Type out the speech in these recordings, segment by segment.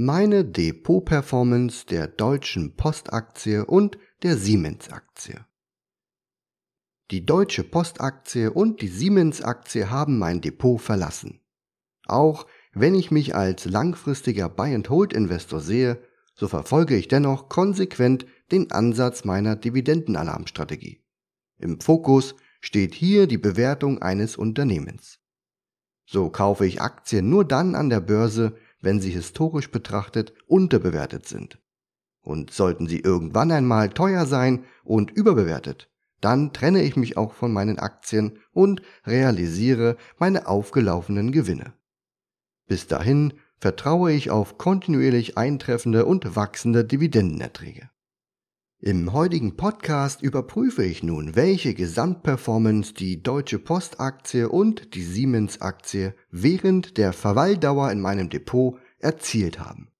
meine Depot-Performance der Deutschen Postaktie und der Siemens-Aktie. Die Deutsche Postaktie und die Siemens-Aktie haben mein Depot verlassen. Auch wenn ich mich als langfristiger Buy-and-Hold-Investor sehe, so verfolge ich dennoch konsequent den Ansatz meiner Dividendenalarmstrategie. Im Fokus steht hier die Bewertung eines Unternehmens. So kaufe ich Aktien nur dann an der Börse, wenn sie historisch betrachtet unterbewertet sind. Und sollten sie irgendwann einmal teuer sein und überbewertet, dann trenne ich mich auch von meinen Aktien und realisiere meine aufgelaufenen Gewinne. Bis dahin vertraue ich auf kontinuierlich eintreffende und wachsende Dividendenerträge. Im heutigen Podcast überprüfe ich nun, welche Gesamtperformance die Deutsche Postaktie und die Siemens Aktie während der Verweildauer in meinem Depot erzielt haben.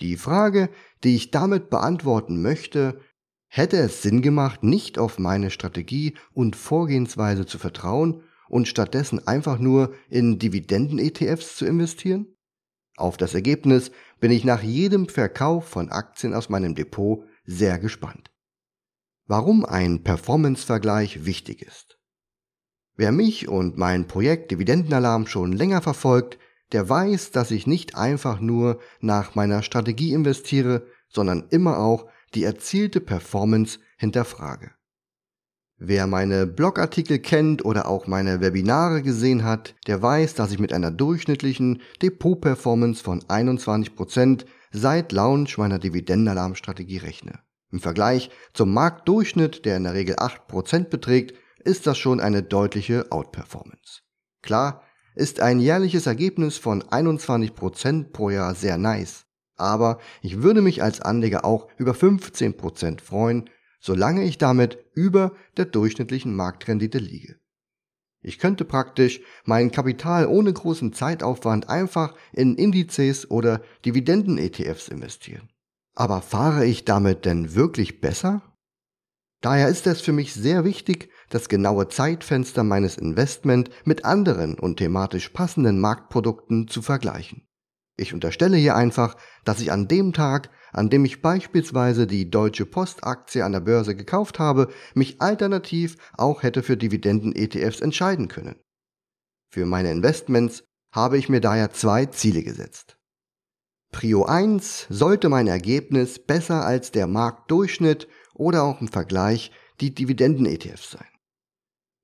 Die Frage, die ich damit beantworten möchte, hätte es Sinn gemacht, nicht auf meine Strategie und Vorgehensweise zu vertrauen und stattdessen einfach nur in Dividenden-ETFs zu investieren? Auf das Ergebnis bin ich nach jedem Verkauf von Aktien aus meinem Depot sehr gespannt. Warum ein Performance-Vergleich wichtig ist. Wer mich und mein Projekt Dividendenalarm schon länger verfolgt, der weiß, dass ich nicht einfach nur nach meiner Strategie investiere, sondern immer auch die erzielte Performance hinterfrage. Wer meine Blogartikel kennt oder auch meine Webinare gesehen hat, der weiß, dass ich mit einer durchschnittlichen Depot-Performance von 21% seit Launch meiner Dividendenalarmstrategie rechne. Im Vergleich zum Marktdurchschnitt, der in der Regel 8% beträgt, ist das schon eine deutliche Outperformance. Klar, ist ein jährliches Ergebnis von 21% pro Jahr sehr nice, aber ich würde mich als Anleger auch über 15% freuen, solange ich damit über der durchschnittlichen Marktrendite liege. Ich könnte praktisch mein Kapital ohne großen Zeitaufwand einfach in Indizes oder Dividenden-ETFs investieren. Aber fahre ich damit denn wirklich besser? Daher ist es für mich sehr wichtig, das genaue Zeitfenster meines Investment mit anderen und thematisch passenden Marktprodukten zu vergleichen. Ich unterstelle hier einfach, dass ich an dem Tag, an dem ich beispielsweise die Deutsche Postaktie an der Börse gekauft habe, mich alternativ auch hätte für Dividenden-ETFs entscheiden können. Für meine Investments habe ich mir daher zwei Ziele gesetzt. Prio 1 sollte mein Ergebnis besser als der Marktdurchschnitt oder auch im Vergleich die Dividenden-ETFs sein.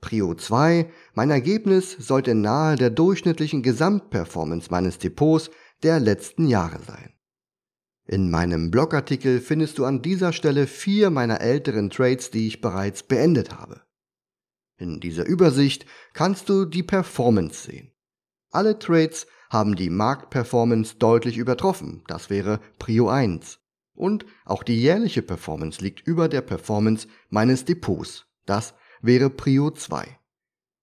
Prio 2, mein Ergebnis sollte nahe der durchschnittlichen Gesamtperformance meines Depots der letzten Jahre sein. In meinem Blogartikel findest du an dieser Stelle vier meiner älteren Trades, die ich bereits beendet habe. In dieser Übersicht kannst du die Performance sehen. Alle Trades haben die Marktperformance deutlich übertroffen, das wäre Prio 1. Und auch die jährliche Performance liegt über der Performance meines Depots, das wäre Prio 2.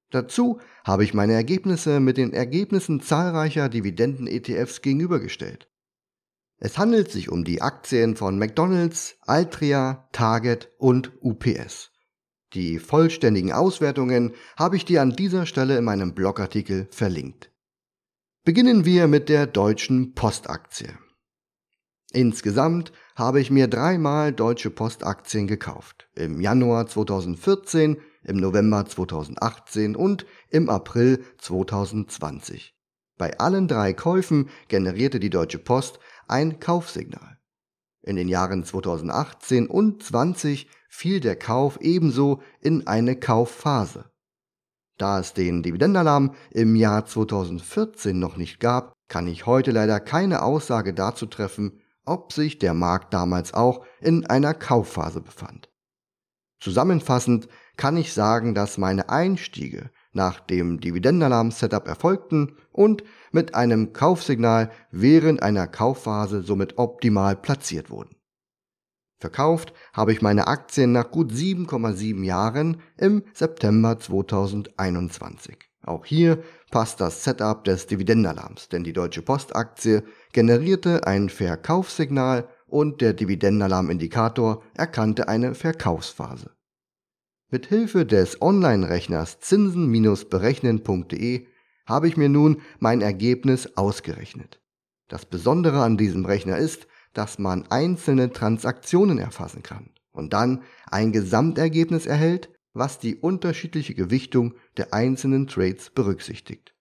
Dazu habe ich meine Ergebnisse mit den Ergebnissen zahlreicher Dividenden-ETFs gegenübergestellt. Es handelt sich um die Aktien von McDonald's, Altria, Target und UPS. Die vollständigen Auswertungen habe ich dir an dieser Stelle in meinem Blogartikel verlinkt. Beginnen wir mit der deutschen Postaktie. Insgesamt habe ich mir dreimal deutsche Postaktien gekauft. Im Januar 2014, im November 2018 und im April 2020. Bei allen drei Käufen generierte die Deutsche Post ein Kaufsignal. In den Jahren 2018 und 20 fiel der Kauf ebenso in eine Kaufphase. Da es den Dividendenalarm im Jahr 2014 noch nicht gab, kann ich heute leider keine Aussage dazu treffen, ob sich der Markt damals auch in einer Kaufphase befand. Zusammenfassend kann ich sagen, dass meine Einstiege nach dem Dividendenalarm-Setup erfolgten und mit einem Kaufsignal während einer Kaufphase somit optimal platziert wurden. Verkauft habe ich meine Aktien nach gut 7,7 Jahren im September 2021. Auch hier passt das Setup des Dividendenalarms, denn die Deutsche Postaktie generierte ein Verkaufssignal und der Dividendenalarmindikator erkannte eine Verkaufsphase. Mit Hilfe des Online-Rechners zinsen-berechnen.de habe ich mir nun mein Ergebnis ausgerechnet. Das Besondere an diesem Rechner ist, dass man einzelne Transaktionen erfassen kann und dann ein Gesamtergebnis erhält, was die unterschiedliche Gewichtung der einzelnen Trades berücksichtigt.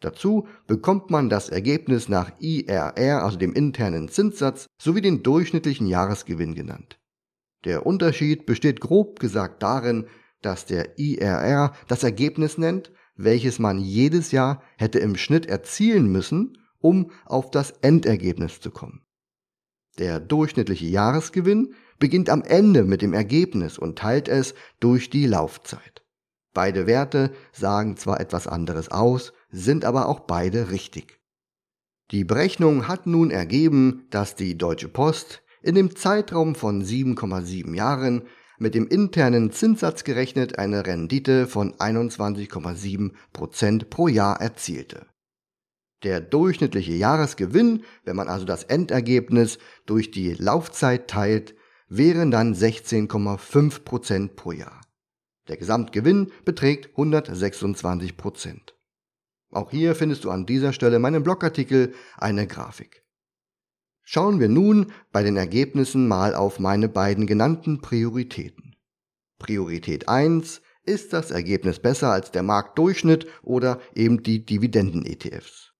Dazu bekommt man das Ergebnis nach IRR, also dem internen Zinssatz, sowie den durchschnittlichen Jahresgewinn genannt. Der Unterschied besteht grob gesagt darin, dass der IRR das Ergebnis nennt, welches man jedes Jahr hätte im Schnitt erzielen müssen, um auf das Endergebnis zu kommen. Der durchschnittliche Jahresgewinn beginnt am Ende mit dem Ergebnis und teilt es durch die Laufzeit. Beide Werte sagen zwar etwas anderes aus, sind aber auch beide richtig. Die Berechnung hat nun ergeben, dass die Deutsche Post in dem Zeitraum von 7,7 Jahren mit dem internen Zinssatz gerechnet eine Rendite von 21,7 Prozent pro Jahr erzielte. Der durchschnittliche Jahresgewinn, wenn man also das Endergebnis durch die Laufzeit teilt, wären dann 16,5 Prozent pro Jahr. Der Gesamtgewinn beträgt 126 Prozent. Auch hier findest du an dieser Stelle meinen Blogartikel eine Grafik. Schauen wir nun bei den Ergebnissen mal auf meine beiden genannten Prioritäten. Priorität 1 ist das Ergebnis besser als der Marktdurchschnitt oder eben die Dividenden-ETFs.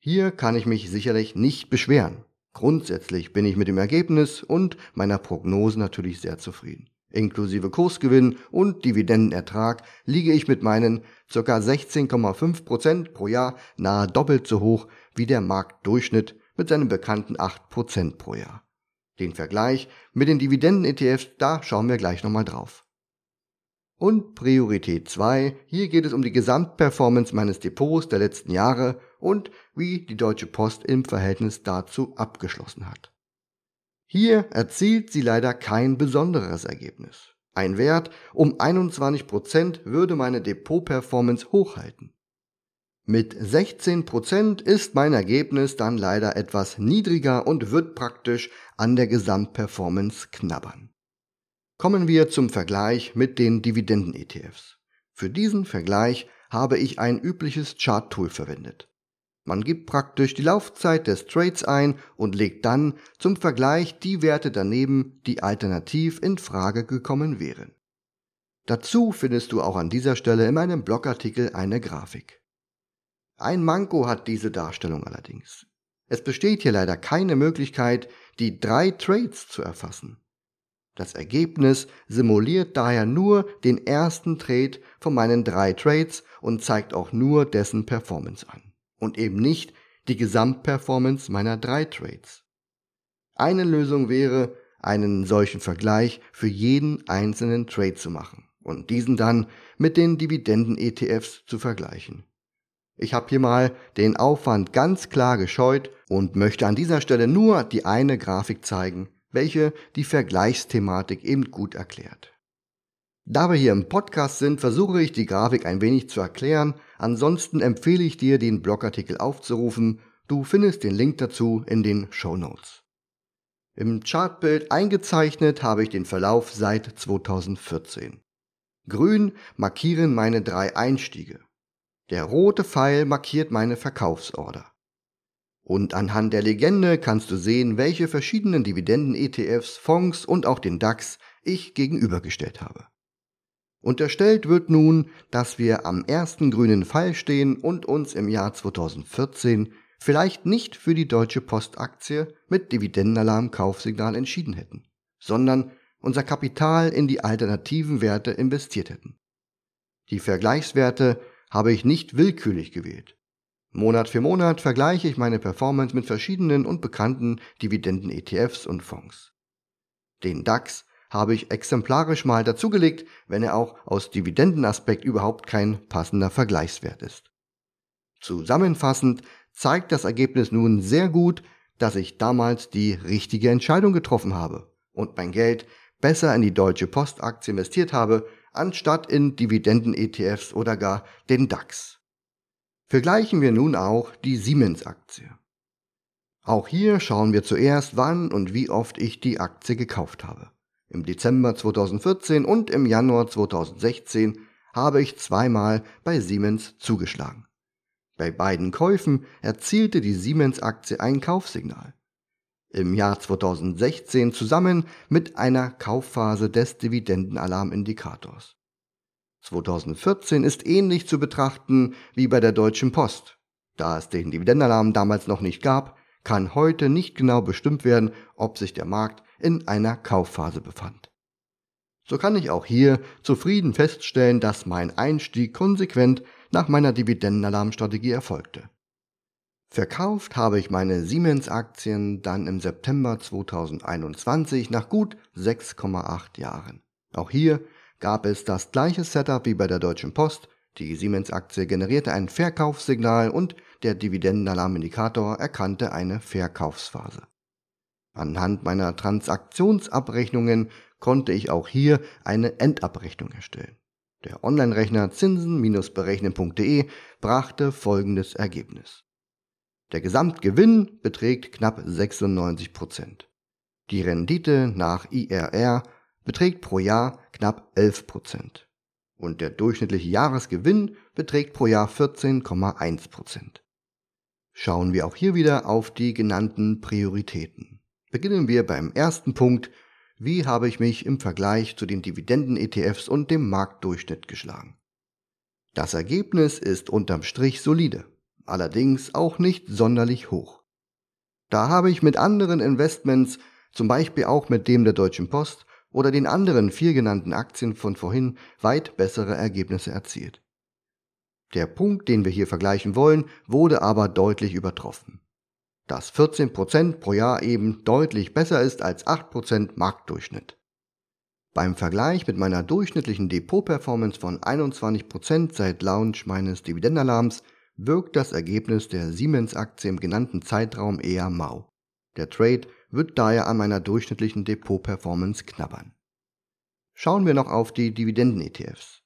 Hier kann ich mich sicherlich nicht beschweren. Grundsätzlich bin ich mit dem Ergebnis und meiner Prognose natürlich sehr zufrieden. Inklusive Kursgewinn und Dividendenertrag liege ich mit meinen ca. 16,5% pro Jahr nahe doppelt so hoch wie der Marktdurchschnitt mit seinen bekannten 8% pro Jahr. Den Vergleich mit den Dividenden-ETFs, da schauen wir gleich nochmal drauf. Und Priorität 2, hier geht es um die Gesamtperformance meines Depots der letzten Jahre und wie die Deutsche Post im Verhältnis dazu abgeschlossen hat. Hier erzielt sie leider kein besonderes Ergebnis. Ein Wert um 21% würde meine Depot-Performance hochhalten. Mit 16% ist mein Ergebnis dann leider etwas niedriger und wird praktisch an der Gesamtperformance knabbern. Kommen wir zum Vergleich mit den Dividenden-ETFs. Für diesen Vergleich habe ich ein übliches Chart-Tool verwendet. Man gibt praktisch die Laufzeit des Trades ein und legt dann zum Vergleich die Werte daneben, die alternativ in Frage gekommen wären. Dazu findest du auch an dieser Stelle in meinem Blogartikel eine Grafik. Ein Manko hat diese Darstellung allerdings. Es besteht hier leider keine Möglichkeit, die drei Trades zu erfassen. Das Ergebnis simuliert daher nur den ersten Trade von meinen drei Trades und zeigt auch nur dessen Performance an und eben nicht die Gesamtperformance meiner drei Trades. Eine Lösung wäre, einen solchen Vergleich für jeden einzelnen Trade zu machen und diesen dann mit den Dividenden-ETFs zu vergleichen. Ich habe hier mal den Aufwand ganz klar gescheut und möchte an dieser Stelle nur die eine Grafik zeigen, welche die Vergleichsthematik eben gut erklärt. Da wir hier im Podcast sind, versuche ich die Grafik ein wenig zu erklären, ansonsten empfehle ich dir, den Blogartikel aufzurufen, du findest den Link dazu in den Show Notes. Im Chartbild eingezeichnet habe ich den Verlauf seit 2014. Grün markieren meine drei Einstiege. Der rote Pfeil markiert meine Verkaufsorder. Und anhand der Legende kannst du sehen, welche verschiedenen Dividenden-ETFs, Fonds und auch den DAX ich gegenübergestellt habe. Unterstellt wird nun, dass wir am ersten grünen Pfeil stehen und uns im Jahr 2014 vielleicht nicht für die Deutsche Postaktie mit Dividendenalarm-Kaufsignal entschieden hätten, sondern unser Kapital in die alternativen Werte investiert hätten. Die Vergleichswerte habe ich nicht willkürlich gewählt. Monat für Monat vergleiche ich meine Performance mit verschiedenen und bekannten Dividenden-ETFs und Fonds. Den DAX habe ich exemplarisch mal dazugelegt, wenn er auch aus Dividendenaspekt überhaupt kein passender Vergleichswert ist. Zusammenfassend zeigt das Ergebnis nun sehr gut, dass ich damals die richtige Entscheidung getroffen habe und mein Geld besser in die Deutsche Postaktie investiert habe, anstatt in Dividenden-ETFs oder gar den DAX. Vergleichen wir nun auch die Siemens-Aktie. Auch hier schauen wir zuerst, wann und wie oft ich die Aktie gekauft habe. Im Dezember 2014 und im Januar 2016 habe ich zweimal bei Siemens zugeschlagen. Bei beiden Käufen erzielte die Siemens-Aktie ein Kaufsignal. Im Jahr 2016 zusammen mit einer Kaufphase des Dividendenalarmindikators. 2014 ist ähnlich zu betrachten wie bei der Deutschen Post. Da es den Dividendenalarm damals noch nicht gab, kann heute nicht genau bestimmt werden, ob sich der Markt in einer Kaufphase befand. So kann ich auch hier zufrieden feststellen, dass mein Einstieg konsequent nach meiner Dividendenalarmstrategie erfolgte. Verkauft habe ich meine Siemens-Aktien dann im September 2021 nach gut 6,8 Jahren. Auch hier gab es das gleiche Setup wie bei der Deutschen Post. Die Siemens-Aktie generierte ein Verkaufssignal und der Dividendenalarmindikator erkannte eine Verkaufsphase. Anhand meiner Transaktionsabrechnungen konnte ich auch hier eine Endabrechnung erstellen. Der Online-Rechner zinsen-berechnen.de brachte folgendes Ergebnis. Der Gesamtgewinn beträgt knapp 96 Prozent. Die Rendite nach IRR beträgt pro Jahr knapp 11 Prozent. Und der durchschnittliche Jahresgewinn beträgt pro Jahr 14,1 Prozent. Schauen wir auch hier wieder auf die genannten Prioritäten. Beginnen wir beim ersten Punkt wie habe ich mich im Vergleich zu den Dividenden-ETFs und dem Marktdurchschnitt geschlagen. Das Ergebnis ist unterm Strich solide, allerdings auch nicht sonderlich hoch. Da habe ich mit anderen Investments, zum Beispiel auch mit dem der Deutschen Post oder den anderen vier genannten Aktien von vorhin, weit bessere Ergebnisse erzielt. Der Punkt, den wir hier vergleichen wollen, wurde aber deutlich übertroffen dass 14% pro Jahr eben deutlich besser ist als 8% Marktdurchschnitt. Beim Vergleich mit meiner durchschnittlichen Depot-Performance von 21% seit Launch meines Dividendenalarms wirkt das Ergebnis der Siemens-Aktie im genannten Zeitraum eher mau. Der Trade wird daher an meiner durchschnittlichen Depot-Performance knabbern. Schauen wir noch auf die Dividenden-ETFs.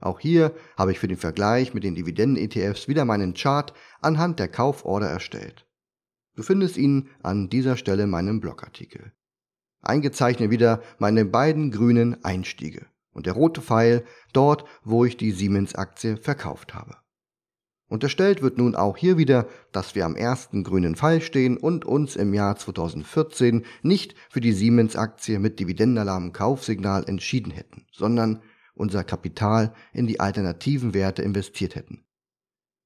Auch hier habe ich für den Vergleich mit den Dividenden-ETFs wieder meinen Chart anhand der Kauforder erstellt. Du findest ihn an dieser Stelle in meinem Blogartikel. Eingezeichnet wieder meine beiden grünen Einstiege und der rote Pfeil dort, wo ich die Siemens-Aktie verkauft habe. Unterstellt wird nun auch hier wieder, dass wir am ersten grünen Pfeil stehen und uns im Jahr 2014 nicht für die Siemens-Aktie mit Dividendenalarm Kaufsignal entschieden hätten, sondern unser Kapital in die alternativen Werte investiert hätten.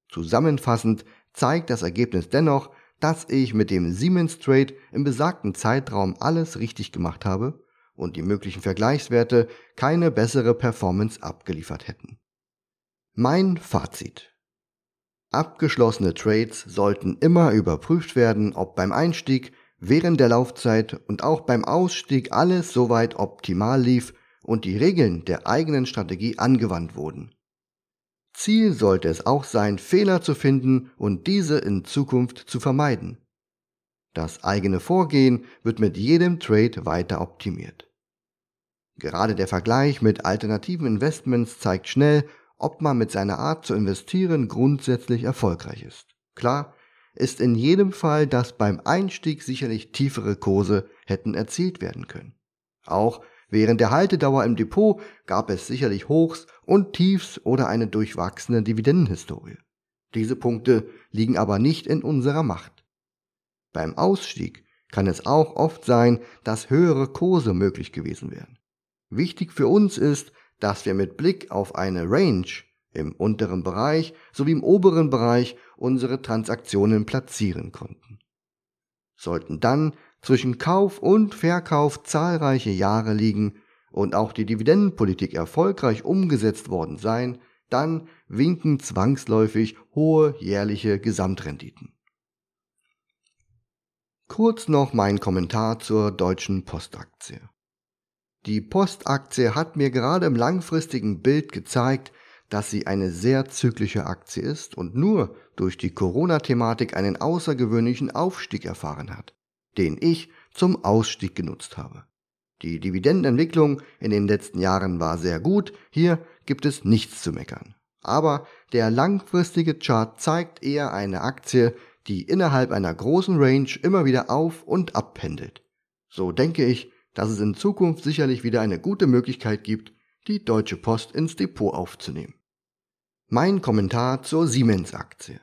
Zusammenfassend zeigt das Ergebnis dennoch, dass ich mit dem Siemens Trade im besagten Zeitraum alles richtig gemacht habe und die möglichen Vergleichswerte keine bessere Performance abgeliefert hätten. Mein Fazit. Abgeschlossene Trades sollten immer überprüft werden, ob beim Einstieg, während der Laufzeit und auch beim Ausstieg alles soweit optimal lief und die Regeln der eigenen Strategie angewandt wurden. Ziel sollte es auch sein, Fehler zu finden und diese in Zukunft zu vermeiden. Das eigene Vorgehen wird mit jedem Trade weiter optimiert. Gerade der Vergleich mit alternativen Investments zeigt schnell, ob man mit seiner Art zu investieren grundsätzlich erfolgreich ist. Klar ist in jedem Fall, dass beim Einstieg sicherlich tiefere Kurse hätten erzielt werden können. Auch Während der Haltedauer im Depot gab es sicherlich Hochs und Tiefs oder eine durchwachsene Dividendenhistorie. Diese Punkte liegen aber nicht in unserer Macht. Beim Ausstieg kann es auch oft sein, dass höhere Kurse möglich gewesen wären. Wichtig für uns ist, dass wir mit Blick auf eine Range im unteren Bereich sowie im oberen Bereich unsere Transaktionen platzieren konnten. Sollten dann zwischen Kauf und Verkauf zahlreiche Jahre liegen und auch die Dividendenpolitik erfolgreich umgesetzt worden sein, dann winken zwangsläufig hohe jährliche Gesamtrenditen. Kurz noch mein Kommentar zur deutschen Postaktie. Die Postaktie hat mir gerade im langfristigen Bild gezeigt, dass sie eine sehr zyklische Aktie ist und nur durch die Corona-Thematik einen außergewöhnlichen Aufstieg erfahren hat den ich zum Ausstieg genutzt habe. Die Dividendenentwicklung in den letzten Jahren war sehr gut, hier gibt es nichts zu meckern. Aber der langfristige Chart zeigt eher eine Aktie, die innerhalb einer großen Range immer wieder auf und ab pendelt. So denke ich, dass es in Zukunft sicherlich wieder eine gute Möglichkeit gibt, die Deutsche Post ins Depot aufzunehmen. Mein Kommentar zur Siemens-Aktie.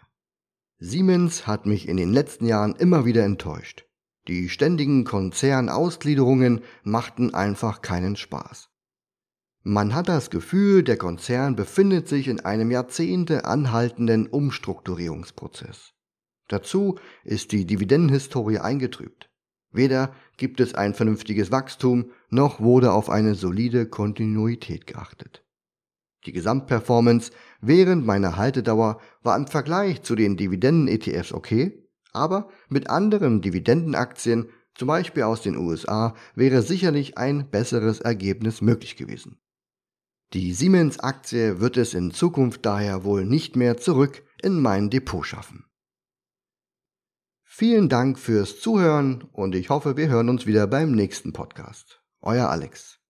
Siemens hat mich in den letzten Jahren immer wieder enttäuscht. Die ständigen Konzernausgliederungen machten einfach keinen Spaß. Man hat das Gefühl, der Konzern befindet sich in einem Jahrzehnte anhaltenden Umstrukturierungsprozess. Dazu ist die Dividendenhistorie eingetrübt. Weder gibt es ein vernünftiges Wachstum, noch wurde auf eine solide Kontinuität geachtet. Die Gesamtperformance während meiner Haltedauer war im Vergleich zu den Dividenden-ETFs okay, aber mit anderen Dividendenaktien, zum Beispiel aus den USA, wäre sicherlich ein besseres Ergebnis möglich gewesen. Die Siemens-Aktie wird es in Zukunft daher wohl nicht mehr zurück in mein Depot schaffen. Vielen Dank fürs Zuhören und ich hoffe, wir hören uns wieder beim nächsten Podcast. Euer Alex.